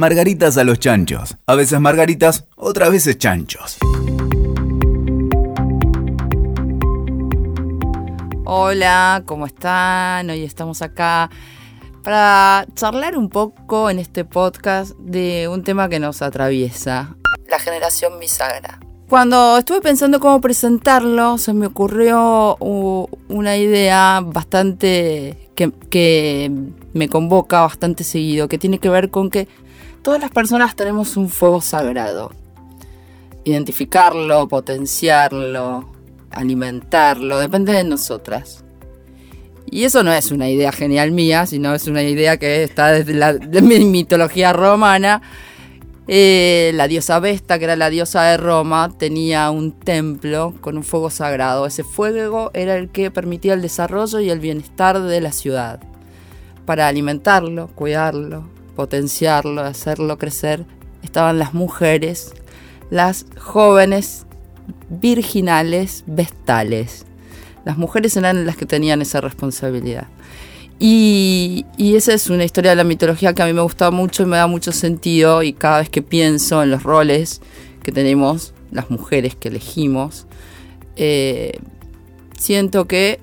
Margaritas a los chanchos. A veces margaritas, otras veces chanchos. Hola, ¿cómo están? Hoy estamos acá para charlar un poco en este podcast de un tema que nos atraviesa, la generación bisagra. Cuando estuve pensando cómo presentarlo, se me ocurrió una idea bastante que, que me convoca bastante seguido, que tiene que ver con que todas las personas tenemos un fuego sagrado. Identificarlo, potenciarlo, alimentarlo, depende de nosotras. Y eso no es una idea genial mía, sino es una idea que está desde la mi mitología romana. Eh, la diosa Vesta, que era la diosa de Roma, tenía un templo con un fuego sagrado. Ese fuego era el que permitía el desarrollo y el bienestar de la ciudad. Para alimentarlo, cuidarlo, potenciarlo, hacerlo crecer, estaban las mujeres, las jóvenes virginales vestales. Las mujeres eran las que tenían esa responsabilidad. Y, esa es una historia de la mitología que a mí me gusta mucho y me da mucho sentido y cada vez que pienso en los roles que tenemos, las mujeres que elegimos, eh, siento que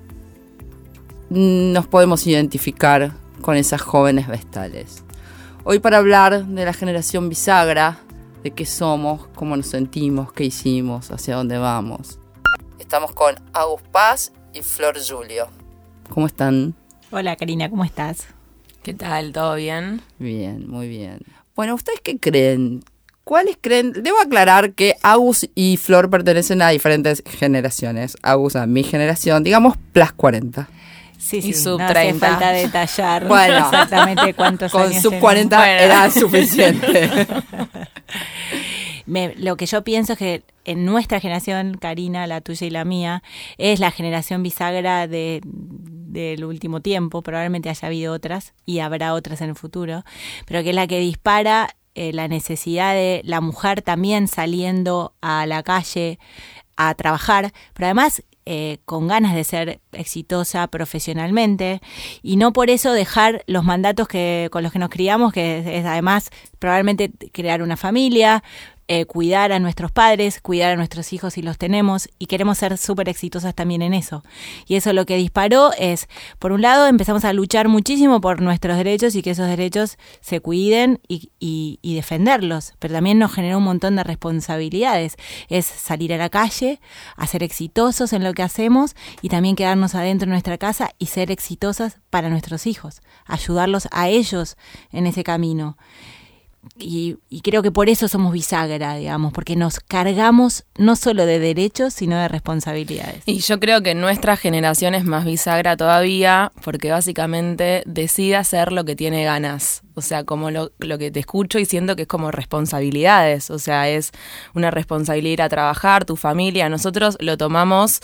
nos podemos identificar con esas jóvenes vestales. Hoy para hablar de la generación bisagra, de qué somos, cómo nos sentimos, qué hicimos, hacia dónde vamos. Estamos con Agus Paz y Flor Julio. ¿Cómo están? Hola Karina, ¿cómo estás? ¿Qué tal? ¿Todo bien? Bien, muy bien. Bueno, ¿ustedes qué creen? ¿Cuáles creen? Debo aclarar que Agus y Flor pertenecen a diferentes generaciones. Agus a mi generación, digamos, plus 40. Sí, sí, sub 30. Hace falta detallar bueno, exactamente cuántos con años. Con sub 40 era suficiente. lo que yo pienso es que en nuestra generación, Karina, la tuya y la mía, es la generación bisagra de, del último tiempo. Probablemente haya habido otras y habrá otras en el futuro, pero que es la que dispara eh, la necesidad de la mujer también saliendo a la calle a trabajar, pero además eh, con ganas de ser exitosa profesionalmente y no por eso dejar los mandatos que con los que nos criamos, que es además probablemente crear una familia, eh, cuidar a nuestros padres, cuidar a nuestros hijos si los tenemos y queremos ser súper exitosas también en eso. Y eso lo que disparó es, por un lado, empezamos a luchar muchísimo por nuestros derechos y que esos derechos se cuiden y, y defenderlos, pero también nos generó un montón de responsabilidades. Es salir a la calle, a ser exitosos en lo que hacemos y también quedarnos adentro de nuestra casa y ser exitosas para nuestros hijos, ayudarlos a ellos en ese camino y, creo que por eso somos bisagra, digamos, porque nos cargamos no solo de derechos, sino de responsabilidades. Y yo creo que nuestra generación es más bisagra todavía, porque básicamente decide hacer lo que tiene ganas. O sea, como lo, que te escucho y siento que es como responsabilidades. O sea, es una responsabilidad ir a trabajar, tu familia. Nosotros lo tomamos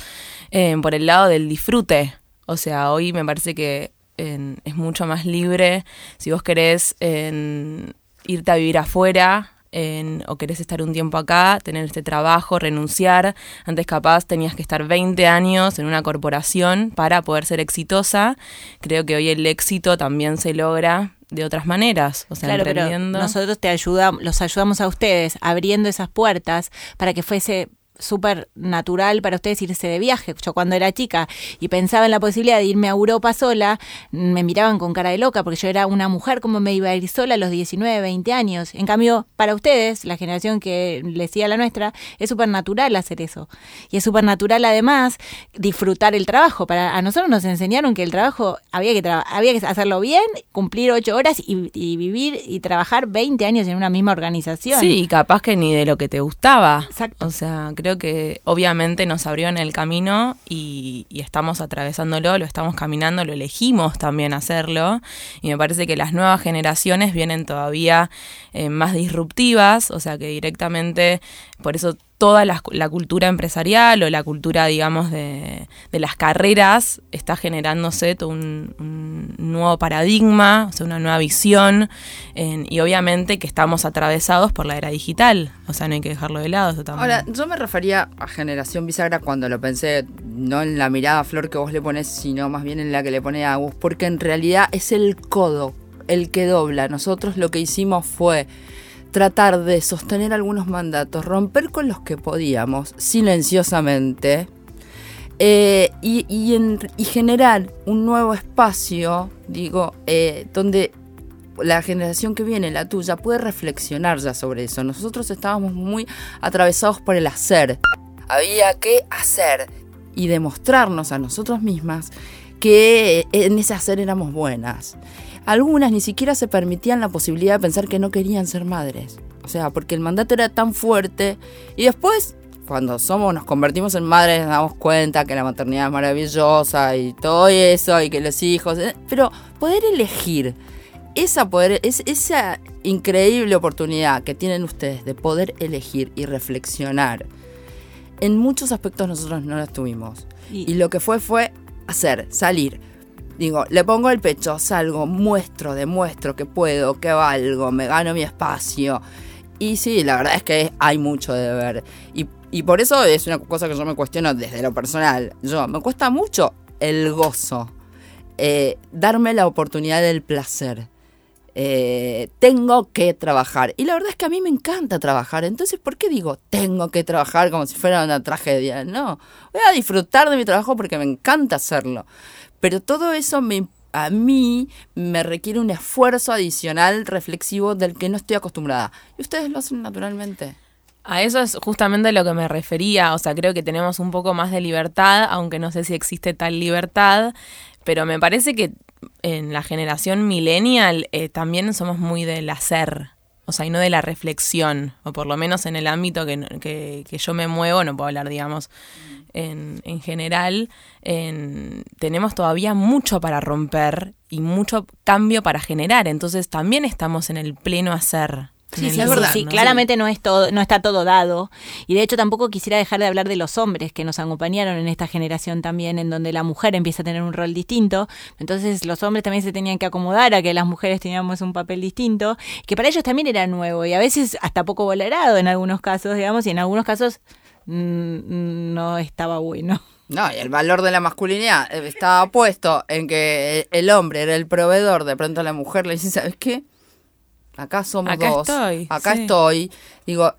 eh, por el lado del disfrute. O sea, hoy me parece que es mucho más libre. Si vos querés en irte a vivir afuera o querés estar un tiempo acá, tener este trabajo, renunciar. Antes capaz tenías que estar 20 años en una corporación para poder ser exitosa. Creo que hoy el éxito también se logra de otras maneras, o sea, claro, nosotros te ayudamos, los ayudamos a ustedes abriendo esas puertas para que fuese súper natural para ustedes irse de viaje. Yo cuando era chica y pensaba en la posibilidad de irme a Europa sola, me miraban con cara de loca porque yo era una mujer, ¿cómo me iba a ir sola a los 19, 20 años? En cambio, para ustedes, la generación que les decía la nuestra, es súper natural hacer eso. Y es súper natural además disfrutar el trabajo. Para, a nosotros nos enseñaron que el trabajo había que, había que hacerlo bien, cumplir ocho horas y, y vivir y trabajar 20 años en una misma organización. Sí, capaz que ni de lo que te gustaba. Exacto. O sea, creo que obviamente nos abrió en el camino y, estamos atravesándolo, lo estamos caminando, lo elegimos también hacerlo. Y me parece que las nuevas generaciones vienen todavía eh, más disruptivas, o sea que directamente, por eso toda la, cultura empresarial o la cultura, digamos, de, las carreras está generándose todo un, nuevo paradigma, o sea, una nueva visión, y obviamente que estamos atravesados por la era digital, o sea, no hay que dejarlo de lado. Eso. Ahora, yo me refería a generación bisagra cuando lo pensé, no en la mirada flor que vos le pones, sino más bien en la que le pone Agus, porque en realidad es el codo el que dobla. Nosotros lo que hicimos fue tratar de sostener algunos mandatos, romper con los que podíamos, silenciosamente, eh, y, y, en- y generar un nuevo espacio, digo, eh, donde la generación que viene, la tuya, puede reflexionar ya sobre eso. Nosotros estábamos muy atravesados por el hacer. Había que hacer y demostrarnos a nosotros mismas que en ese hacer éramos buenas. Algunas ni siquiera se permitían la posibilidad de pensar que no querían ser madres. O sea, porque el mandato era tan fuerte. Y después, cuando somos, nos convertimos en madres, nos damos cuenta que la maternidad es maravillosa y todo eso, y que los hijos. eh, Pero poder elegir esa, poder, es, esa increíble oportunidad que tienen ustedes de poder elegir y reflexionar, en muchos aspectos nosotros no la tuvimos. Y- Y lo que fue fue hacer, salir. Digo, le pongo el pecho, salgo, muestro, demuestro que puedo, que valgo, me gano mi espacio. Y sí, la verdad es que hay mucho de ver. Y, y por eso es una cosa que yo me cuestiono desde lo personal. Yo, me cuesta mucho el gozo. eh, darme la oportunidad del placer. Eh, tengo que trabajar. Y la verdad es que a mí me encanta trabajar. Entonces, ¿por qué digo tengo que trabajar como si fuera una tragedia? No, voy a disfrutar de mi trabajo porque me encanta hacerlo. Pero todo eso me, a mí me requiere un esfuerzo adicional reflexivo del que no estoy acostumbrada. Y ustedes lo hacen naturalmente. A eso es justamente lo que me refería, o sea, creo que tenemos un poco más de libertad, aunque no sé si existe tal libertad, pero me parece que en la generación millennial eh, también somos muy del hacer, o sea, y no de la reflexión, o por lo menos en el ámbito que, que, yo me muevo, no puedo hablar, digamos, en, en general, en- tenemos todavía mucho para romper y mucho cambio para generar, entonces también estamos en el pleno hacer. Sí, sí, el sí, verdad, sí, ¿no? claramente no es todo, no está todo dado. Y de hecho tampoco quisiera dejar de hablar de los hombres que nos acompañaron en esta generación también, en donde la mujer empieza a tener un rol distinto. Entonces los hombres también se tenían que acomodar a que las mujeres teníamos un papel distinto, que para ellos también era nuevo y a veces hasta poco valorado en algunos casos, digamos, y en algunos casos mm, no estaba bueno. No, y el valor de la masculinidad eh, estaba puesto en que el hombre era el proveedor, de pronto la mujer le dice, ¿sabes qué? Acá somos Acá dos. estoy, Acá sí. estoy. Digo,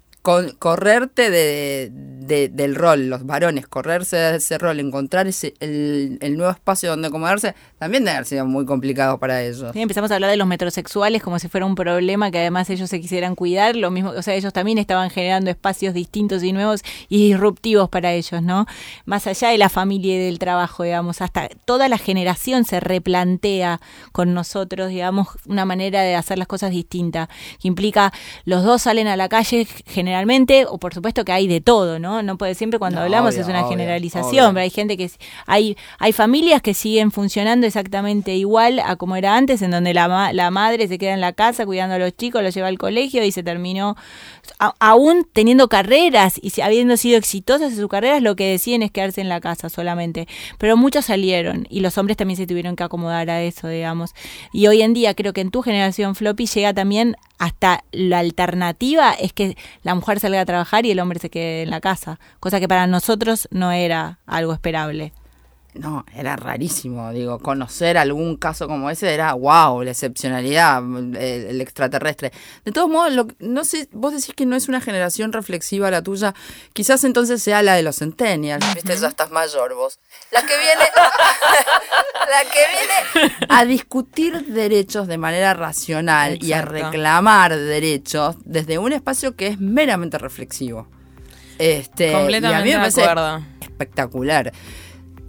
correrte de, de- del rol, los varones, correrse de ese rol, encontrar ese, el, el nuevo espacio donde acomodarse, también debe haber sido muy complicado para ellos. Sí, empezamos a hablar de los metrosexuales como si fuera un problema que además ellos se quisieran cuidar, lo mismo, o sea, ellos también estaban generando espacios distintos y nuevos y disruptivos para ellos, ¿no? Más allá de la familia y del trabajo, digamos, hasta toda la generación se replantea con nosotros, digamos, una manera de hacer las cosas distinta, que implica los dos salen a la calle generalmente, o por supuesto que hay de todo, ¿no? No puede siempre cuando No, hablamos obvio, es una obvio, generalización, obvio. pero hay gente que hay hay familias que siguen funcionando exactamente igual a como era antes en donde la, la madre se queda en la casa cuidando a los chicos los lleva al colegio y se terminó a- aún teniendo carreras y habiendo sido exitosas en sus carreras lo que deciden es quedarse en la casa solamente pero muchos salieron y los hombres también se tuvieron que acomodar a eso digamos y hoy en día creo que en tu generación floppy llega también hasta la alternativa es que la mujer salga a trabajar y el hombre se quede en la casa cosa que para nosotros no era algo esperable No, era rarísimo, digo, conocer algún caso como ese era wow, la excepcionalidad, el, el extraterrestre. De todos modos, lo, no sé, vos decís que no es una generación reflexiva la tuya, quizás entonces sea la de los centennials, viste, ya estás mayor vos. La que viene, la que viene a discutir derechos de manera racional y a reclamar derechos desde un espacio que es meramente reflexivo. Este, y a mí Completamente me de parece acuerdo. espectacular.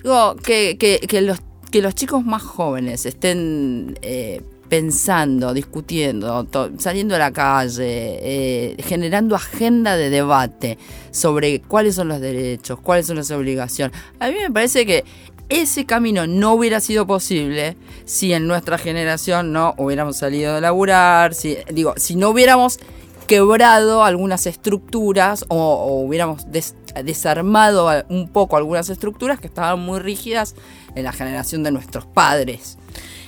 Digo, que, los, que los chicos más jóvenes estén eh, pensando, discutiendo, saliendo a la calle, eh, generando agenda de debate sobre cuáles son los derechos, cuáles son las obligaciones. A mí me parece que ese camino no hubiera sido posible si en nuestra generación no hubiéramos salido de laburar, si, digo, si no hubiéramos quebrado algunas estructuras o, hubiéramos des- desarmado un poco algunas estructuras que estaban muy rígidas en la generación de nuestros padres.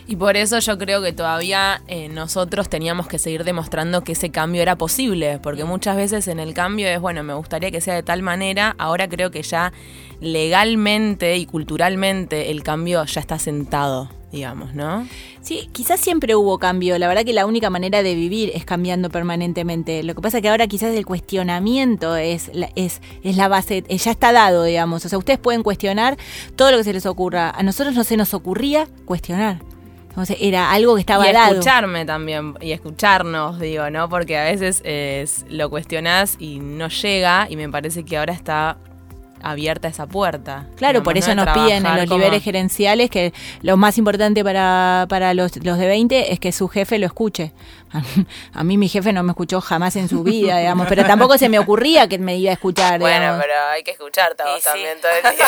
Y por eso yo creo que todavía eh, nosotros teníamos que seguir demostrando que ese cambio era posible, porque muchas veces en el cambio es, bueno, me gustaría que sea de tal manera, ahora creo que ya legalmente y culturalmente el cambio ya está sentado. Digamos, ¿no? Sí, quizás siempre hubo cambio. La verdad que la única manera de vivir es cambiando permanentemente. Lo que pasa es que ahora quizás el cuestionamiento es la, es, es la base, eh, ya está dado, digamos. O sea, ustedes pueden cuestionar todo lo que se les ocurra. A nosotros no se nos ocurría cuestionar. Entonces, era algo que estaba y dado. escucharme también, y escucharnos, digo, ¿no? Porque a veces es, lo cuestionás y no llega, y me parece que ahora está abierta esa puerta. Claro, por eso ¿no? nos De piden en los como- niveles gerenciales que lo más importante para, para los, los de 20 es que su jefe lo escuche. A mí mi jefe no me escuchó jamás en su vida, digamos, pero tampoco se me ocurría que me iba a escuchar. Bueno, digamos. pero hay que escucharte a vos Y sí. también todo el día.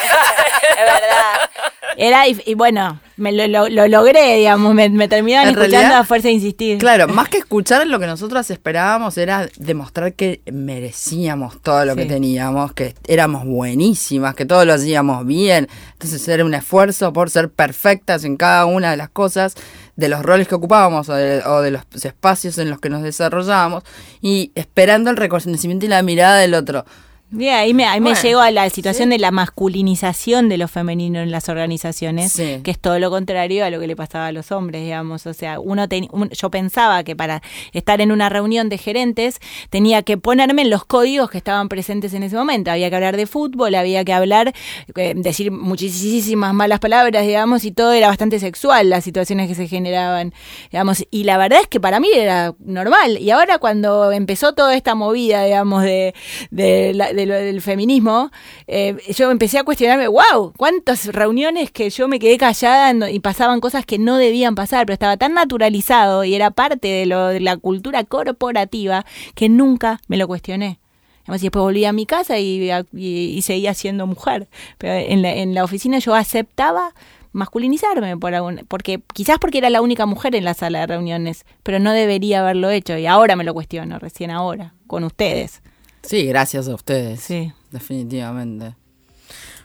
es verdad. Era, y, y bueno, me lo, lo- lo logré, digamos, me, me terminaban En escuchando realidad, a fuerza de insistir. Claro, más que escuchar lo que nosotros esperábamos era demostrar que merecíamos todo lo que teníamos, que éramos buenísimas, que todo lo hacíamos bien. Entonces era un esfuerzo por ser perfectas en cada una de las cosas, de los roles que ocupábamos o de, o de los espacios en los que nos desarrollábamos y esperando el reconocimiento y la mirada del otro. Bien, ahí me, ahí me llego a la situación de la masculinización de lo femenino en las organizaciones, Sí. que es todo lo contrario a lo que le pasaba a los hombres, digamos. O sea, uno ten- un- yo pensaba que para estar en una reunión de gerentes tenía que ponerme en los códigos que estaban presentes en ese momento. Había que hablar de fútbol, había que hablar, eh, decir muchísimas malas palabras, digamos, y todo era bastante sexual, las situaciones que se generaban, digamos. Y la verdad es que para mí era normal. Y ahora cuando empezó toda esta movida, digamos, de, de la- de lo del feminismo, eh, yo empecé a cuestionarme, wow, cuántas reuniones que yo me quedé callada y pasaban cosas que no debían pasar, pero estaba tan naturalizado y era parte de, lo, de la cultura corporativa que nunca me lo cuestioné. Además, y después volví a mi casa y, y- y seguía siendo mujer. Pero en la, en la oficina yo aceptaba masculinizarme por algún, porque quizás porque era la única mujer en la sala de reuniones, pero no debería haberlo hecho y ahora me lo cuestiono, recién ahora, con ustedes. Sí, gracias a ustedes. Sí. Definitivamente.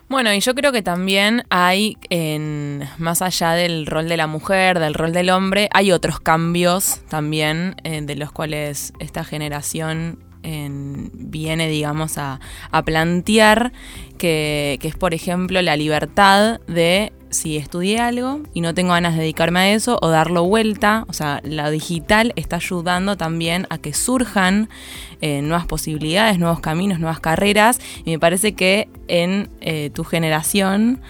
Bueno, y yo creo que también hay, en, más allá del rol de la mujer, del rol del hombre, hay otros cambios también eh, de los cuales esta generación en- viene, digamos, a, a plantear, que, que es, por ejemplo, la libertad de si estudié algo y no tengo ganas de dedicarme a eso o darlo vuelta, o sea, la digital está ayudando también a que surjan eh, nuevas posibilidades, nuevos caminos, nuevas carreras. Y me parece que en eh, tu generación,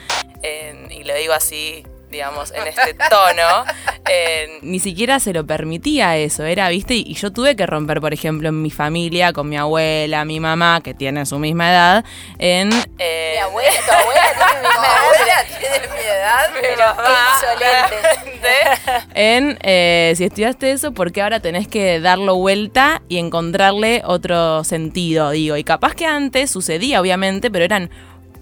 en- y lo digo así, digamos, en este tono, eh, ni siquiera se lo permitía eso, era, viste, y, y yo tuve que romper, por ejemplo, en mi familia, con mi abuela, mi mamá, que tiene su misma edad, en... eh, tu abuela tiene mi edad, pero qué insolente. en eh, si estudiaste eso, ¿por qué ahora tenés que darlo vuelta y encontrarle otro sentido? Digo, y capaz que antes sucedía, obviamente, pero eran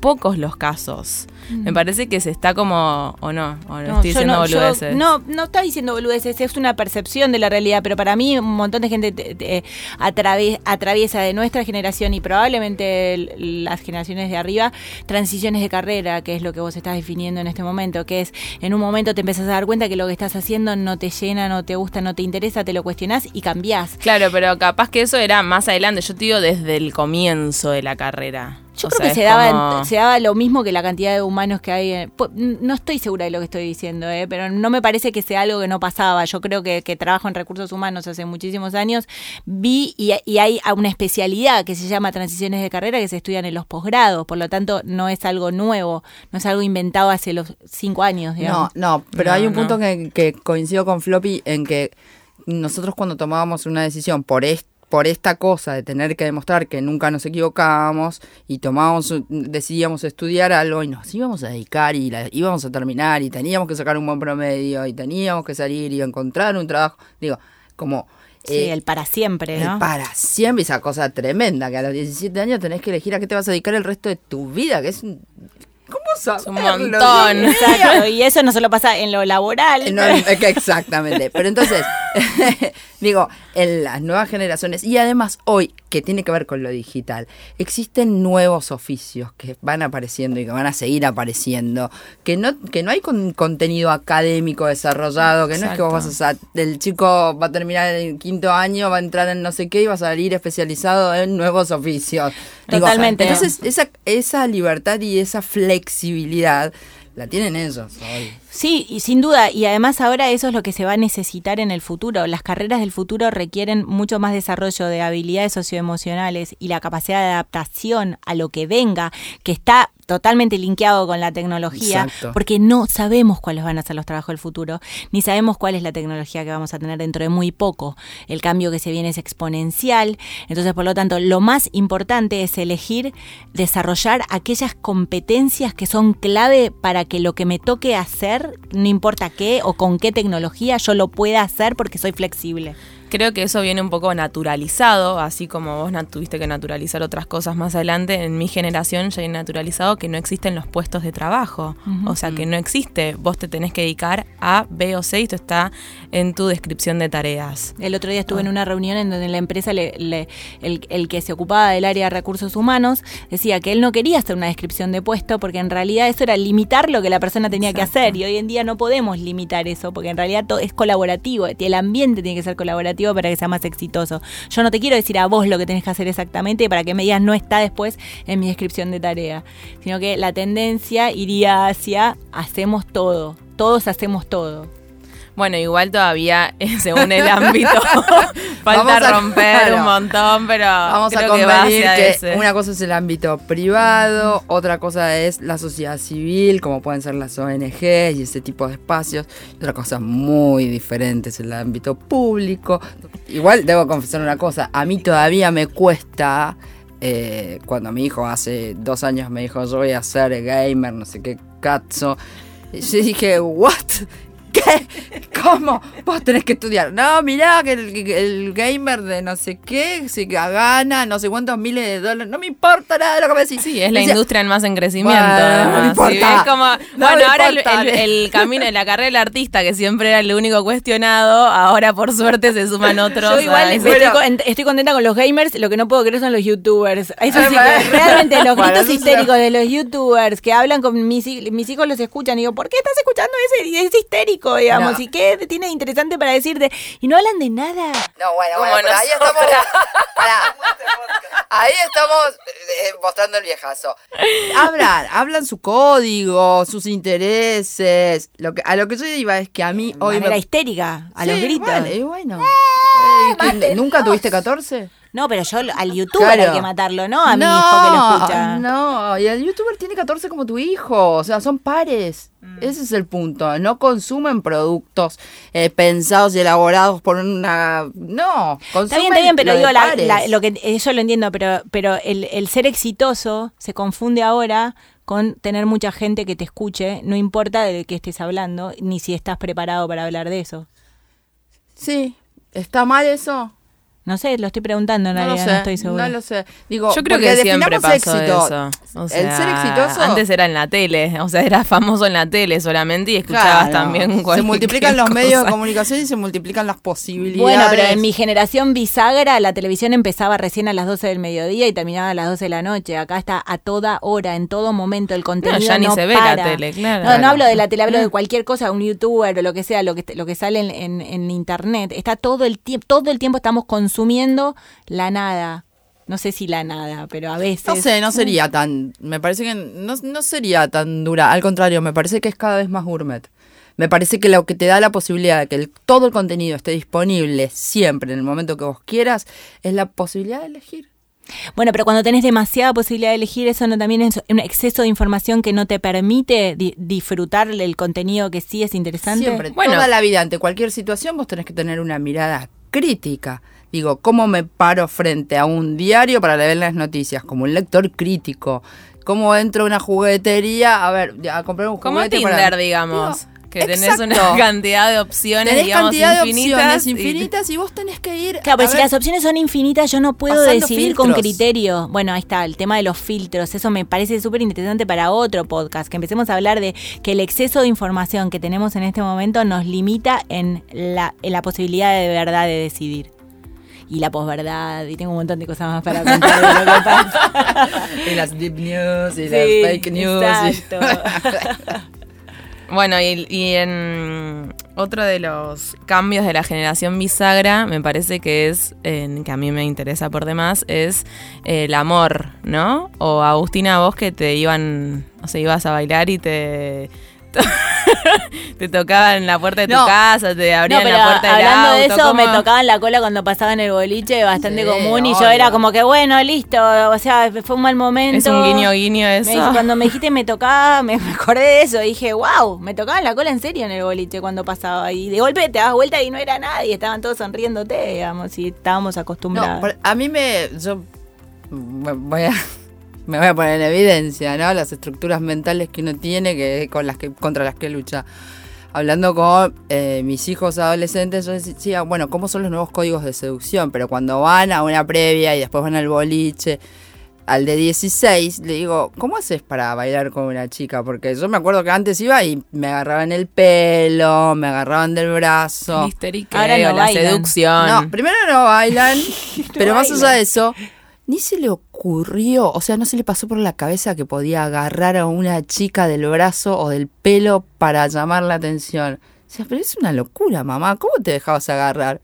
pocos los casos. Me parece que se está como, o no, o no, estoy yo diciendo no, yo- boludeces. no, no está diciendo boludeces, es una percepción de la realidad, pero para mí un montón de gente te- te- atravi- atraviesa de nuestra generación y probablemente el- las generaciones de arriba transiciones de carrera, que es lo que vos estás definiendo en este momento, que es en un momento te empezás a dar cuenta que lo que estás haciendo no te llena, no te gusta, no te interesa, te lo cuestionás y cambiás. Claro, pero capaz que eso era más adelante. Yo te digo desde el comienzo de la carrera. Yo O creo sea, que se daba, como- se daba lo mismo que la cantidad de humanos que hay. en- no estoy segura de lo que estoy diciendo, eh, pero no me parece que sea algo que no pasaba. Yo creo que, que trabajo en recursos humanos hace muchísimos años. Vi y, y hay una especialidad que se llama transiciones de carrera que se estudian en los posgrados. Por lo tanto, no es algo nuevo, no es algo inventado hace los cinco años. No, Digamos. no, pero No, hay un no. punto que, que coincido con Floppy en que nosotros cuando tomábamos una decisión por est- por esta cosa de tener que demostrar que nunca nos equivocábamos y tomábamos, decidíamos estudiar algo y nos íbamos a dedicar y la íbamos a terminar y teníamos que sacar un buen promedio y teníamos que salir y encontrar un trabajo, digo, como Sí, eh, el para siempre, el ¿no? para siempre, esa cosa tremenda, que a los 17 años tenés que elegir a qué te vas a dedicar el resto de tu vida, que es un... ¿Cómo Es un montón. Exacto, y eso no solo pasa en lo laboral. No, exactamente. Pero entonces, digo, en las nuevas generaciones, y además hoy, que tiene que ver con lo digital, existen nuevos oficios que van apareciendo y que van a seguir apareciendo, que no, que no hay con- contenido académico desarrollado, que no es que vos vas a, el chico va a terminar el quinto año, va a entrar en no sé qué y va a salir especializado en nuevos oficios. Digo, Totalmente. entonces, esa, esa libertad y esa flexibilidad la tienen ellos hoy. Sí, y sin duda, y además ahora eso es lo que se va a necesitar en el futuro. Las carreras del futuro requieren mucho más desarrollo de habilidades socioemocionales y la capacidad de adaptación a lo que venga, que está totalmente linkeado con la tecnología, Exacto. porque no sabemos cuáles van a ser los trabajos del futuro, ni sabemos cuál es la tecnología que vamos a tener dentro de muy poco. El cambio que se viene es exponencial, entonces por lo tanto lo más importante es elegir desarrollar aquellas competencias que son clave para que lo que me toque hacer, no importa qué o con qué tecnología, yo lo pueda hacer porque soy flexible. Creo que eso viene un poco naturalizado, así como vos tuviste que naturalizar otras cosas más adelante. En mi generación ya hay naturalizado que no existen los puestos de trabajo. O sea, que no existe. Vos te tenés que dedicar a B o C y esto está en tu descripción de tareas. El otro día estuve en una reunión en donde la empresa, le- le- el, el que se ocupaba del área de recursos humanos, decía que él no quería hacer una descripción de puesto porque en realidad eso era limitar lo que la persona tenía que hacer y hoy en día no podemos limitar eso porque en realidad to- es colaborativo, el ambiente tiene que ser colaborativo para que sea más exitoso. Yo no te quiero decir a vos lo que tenés que hacer exactamente para que me no está después en mi descripción de tarea, sino que la tendencia iría hacia hacemos todo, todos hacemos todo. Bueno, igual todavía, eh, según el ámbito, falta a- romper claro. un montón, pero Vamos a que va convenir que ese. una cosa es el ámbito privado, otra cosa es la sociedad civil, como pueden ser las ONG y ese tipo de espacios, y otra cosa muy diferente es el ámbito público. Igual debo confesar una cosa, a mí todavía me cuesta, eh, cuando mi hijo hace dos años me dijo yo voy a ser gamer, no sé qué cazzo, yo dije, ¿what? ¿Qué? ¿Cómo? Vos tenés que estudiar. No, mirá que el, gamer de no sé qué se gana no sé cuántos miles de dólares. No me importa nada de lo que me decís. Sí, es la Decía, industria en más en crecimiento. Bueno, no me importa. Como, No bueno, me ahora el, importa. el- el camino, la carrera del artista, que siempre era el único cuestionado, ahora por suerte se suman otros. Yo igual estoy, Bueno. con- estoy contenta con los gamers, lo que no puedo creer son los youtubers. Eso sí que realmente los gritos eso histéricos de los youtubers que hablan con mis, mis hijos los escuchan y digo, ¿por qué estás escuchando ese? Y es histérico, digamos, No. y qué tiene interesante para decirte y no hablan de nada. No, bueno, bueno, pero ahí estamos. Pará. Ahí estamos eh, mostrando el viejazo. Hablan, hablan su código, sus intereses. Lo que, a lo que yo iba es que a mí De hoy manera me. histérica, a los gritos. bueno, y bueno. Eh, ¿que mátenlos. ¿Nunca tuviste 14? No, pero yo al youtuber Claro. hay que matarlo, ¿no? A mi hijo que lo escucha. No, y el youtuber tiene 14 como tu hijo, o sea, son pares. Mm. Ese es el punto. No consumen productos eh, pensados y elaborados por una. No, consumen Está bien, está bien, pero lo digo, la- lo que eso lo entiendo, pero, pero el, el ser exitoso se confunde ahora con tener mucha gente que te escuche, no importa de qué estés hablando, ni si estás preparado para hablar de eso. Sí, ¿está mal eso? No sé, lo estoy preguntando en No lo realidad, sé, no estoy segura. no lo sé. Digo, Yo creo que siempre pasó éxito. eso. O el ser exitoso. Antes era en la tele, o sea, era famoso en la tele solamente y escuchabas Claro, también Se multiplican los cosa. medios de comunicación y se multiplican las posibilidades. Bueno, pero en mi generación bisagra la televisión empezaba recién a las 12 del mediodía y terminaba a las 12 de la noche. Acá está a toda hora, en todo momento el contenido ya ni no se ve la tele, claro. No, no hablo de la tele, hablo de cualquier cosa, un youtuber o lo que sea, lo que lo que sale en, en- en internet. Está todo el tiempo, todo el tiempo estamos consumiendo la nada. No sé si la nada, pero a veces. No sé, no sería tan. Me parece que no, no sería tan dura. Al contrario, me parece que es cada vez más gourmet. Me parece que lo que te da la posibilidad de que el- todo el contenido esté disponible siempre en el momento que vos quieras es la posibilidad de elegir. Bueno, pero cuando tenés demasiada posibilidad de elegir, eso no también es un exceso de información que no te permite di- disfrutar el contenido que sí es interesante. Siempre, Bueno. toda la vida, ante cualquier situación, vos tenés que tener una mirada crítica. Digo, ¿cómo me paro frente a un diario para leer las noticias? Como un lector crítico. ¿Cómo entro a una juguetería a ver, a comprar un Como juguete Tinder, para... digamos. Digo, que tenés exacto. una cantidad de opciones, Tenés digamos, cantidad de infinitas. opciones y- infinitas y vos tenés que ir. Claro, a pero si ver- las opciones son infinitas, yo no puedo Pasando decidir con criterio. Bueno, ahí está, el tema de los filtros. Eso me parece súper interesante para otro podcast. Que empecemos a hablar de que el exceso de información que tenemos en este momento nos limita en la, en la posibilidad de verdad de decidir. Y la posverdad, y tengo un montón de cosas más para contar de lo que pasa. Y las deep news y Sí, las fake news. y- exacto. Bueno, y, y en otro de los cambios de la generación bisagra, me parece que es, en, que a mí me interesa por demás, es eh, el amor, ¿no? O Agustina, vos que te iban, o sea, ibas a bailar y te... te tocaban la puerta de tu No. casa, te No, abrían pero la puerta del hablando auto. de eso, me tocaban la cola cuando pasaba en el boliche, bastante Sí, común, y yo era como que, bueno, listo, o sea, fue un mal momento. Es un guiño guiño eso. cuando me dijiste me tocaba, me, acordé de eso, dije, wow, me tocaban la cola en serio en el boliche cuando pasaba. Y de golpe te das vuelta y no era nadie, estaban todos sonriéndote, digamos, y estábamos No, acostumbrados. a mí me. Yo me voy a. Me voy a poner en evidencia, ¿no? Las estructuras mentales que uno tiene que con las que contra las que lucha. Hablando con eh, mis hijos adolescentes, yo decía, bueno, ¿cómo son los nuevos códigos de seducción? Pero cuando van a una previa y después van al boliche, al de 16, le digo, ¿cómo haces para bailar con una chica? Porque yo me acuerdo que antes iba y me agarraban el pelo, me agarraban del brazo. Ahora no la bailan. seducción. No, primero no bailan, pero más allá de eso, ni se le ocurrió, o sea, no se le pasó por la cabeza que podía agarrar a una chica del brazo o del pelo para llamar la atención. O sea, pero es una locura, mamá, ¿cómo te dejabas agarrar?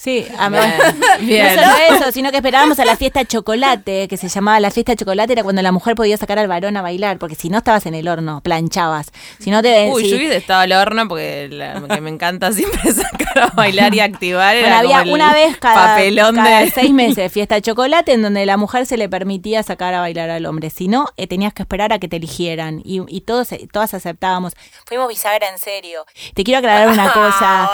Sí, a mí. Bien. No solo eso, sino que esperábamos a la fiesta chocolate, que se llamaba la fiesta chocolate, era cuando la mujer podía sacar al varón a bailar, porque si no estabas en el horno, planchabas. Si no te Uy, si- yo hubiese estado al horno porque la- que me encanta siempre sacar a bailar y activar. Bueno, Era había como una vez cada, papelón cada de... seis meses fiesta chocolate en donde la mujer se le permitía sacar a bailar al hombre. Si no, eh, tenías que esperar a que te eligieran. Y, y todos, eh, todas aceptábamos. Fuimos bisagra en serio. Te quiero aclarar una cosa.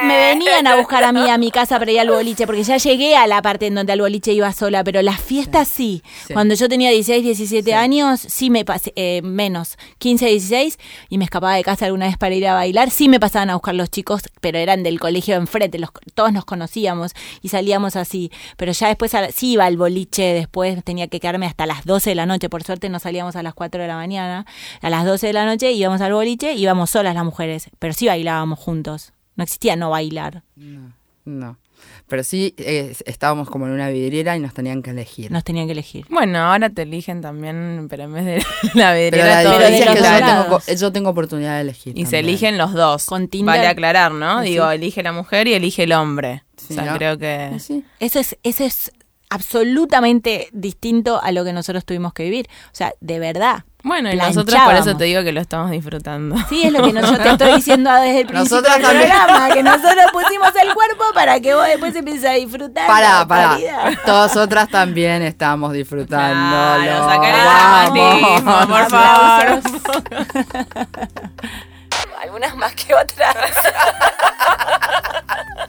No me venían a buscar a a mi casa para ir al boliche, porque ya llegué a la parte en donde al boliche iba sola, pero las fiestas sí. Sí. Cuando yo tenía 16, 17 años, sí me pasé, eh, menos, 15, 16, y me escapaba de casa alguna vez para ir a bailar, sí me pasaban a buscar los chicos, pero eran del colegio de enfrente, los, todos nos conocíamos y salíamos así. Pero ya después a sí iba al boliche, después tenía que quedarme hasta las 12 de la noche, por suerte no salíamos a las 4 de la mañana. A las 12 de la noche íbamos al boliche, íbamos solas las mujeres, pero sí bailábamos juntos. No existía no bailar. No. Pero sí eh, estábamos como en una vidriera y nos tenían que elegir. Nos tenían que elegir. Bueno, ahora te eligen también, pero en vez de la pero vidriera la todo pero diferencia es que yo tengo, yo tengo oportunidad de elegir. Y se eligen los dos. Con Tinder. Vale aclarar, ¿no? Sí. Digo, elige la mujer y elige el hombre. Sí, o sea, ¿no? creo que... Sí. Eso es, eso es absolutamente distinto a lo que nosotros tuvimos que vivir. O sea, de verdad. Bueno, y nosotros por eso te digo que lo estamos disfrutando. Sí, es lo que no- yo te estoy diciendo desde el principio Nosotras del también. programa, que nosotros pusimos el cuerpo para que vos después empieces a disfrutar. Pará, la pará. paridad. Todas otras también estamos disfrutando. El dramatismo, por favor. Algunas más que otras.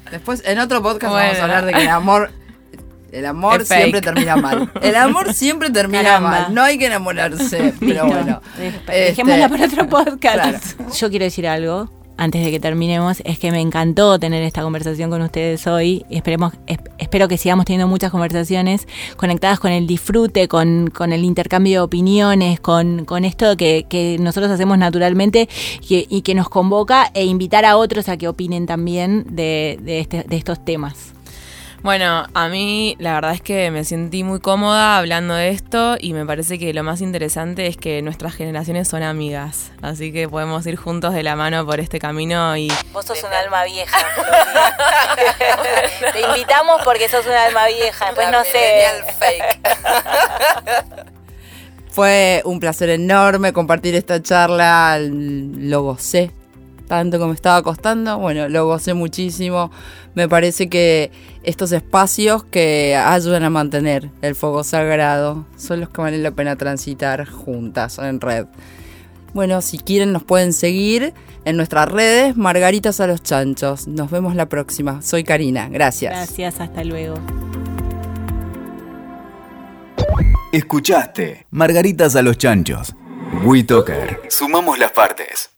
Después, en otro podcast Bueno. vamos a hablar de que el amor. El amor Es fake. siempre termina mal. El amor siempre termina Caramba. mal. No hay que enamorarse. Pero bueno. Dej- Este, Dejémosla para otro podcast. claro. Yo quiero decir algo antes de que terminemos. Es que me encantó tener esta conversación con ustedes hoy. Esperemos, es- espero que sigamos teniendo muchas conversaciones conectadas con el disfrute, con, con el intercambio de opiniones, con, con esto que, que nosotros hacemos naturalmente y que, y que nos convoca e invitar a otros a que opinen también de, de, este- de estos temas. Bueno, a mí la verdad es que me sentí muy cómoda hablando de esto y me parece que lo más interesante es que nuestras generaciones son amigas, así que podemos ir juntos de la mano por este camino y Vos sos un alma vieja. Te invitamos porque sos un alma vieja. Después no sé. Fue un placer enorme compartir esta charla. Lo gocé tanto como me estaba costando. Bueno, lo gocé muchísimo. Me parece que estos espacios que ayudan a mantener el fuego sagrado son los que valen la pena transitar juntas en red. Bueno, si quieren nos pueden seguir en nuestras redes, Margaritas a los Chanchos. Nos vemos la próxima. Soy Karina. Gracias. Gracias, hasta luego. Escuchaste Margaritas a los Chanchos. WeToker. Sumamos las partes.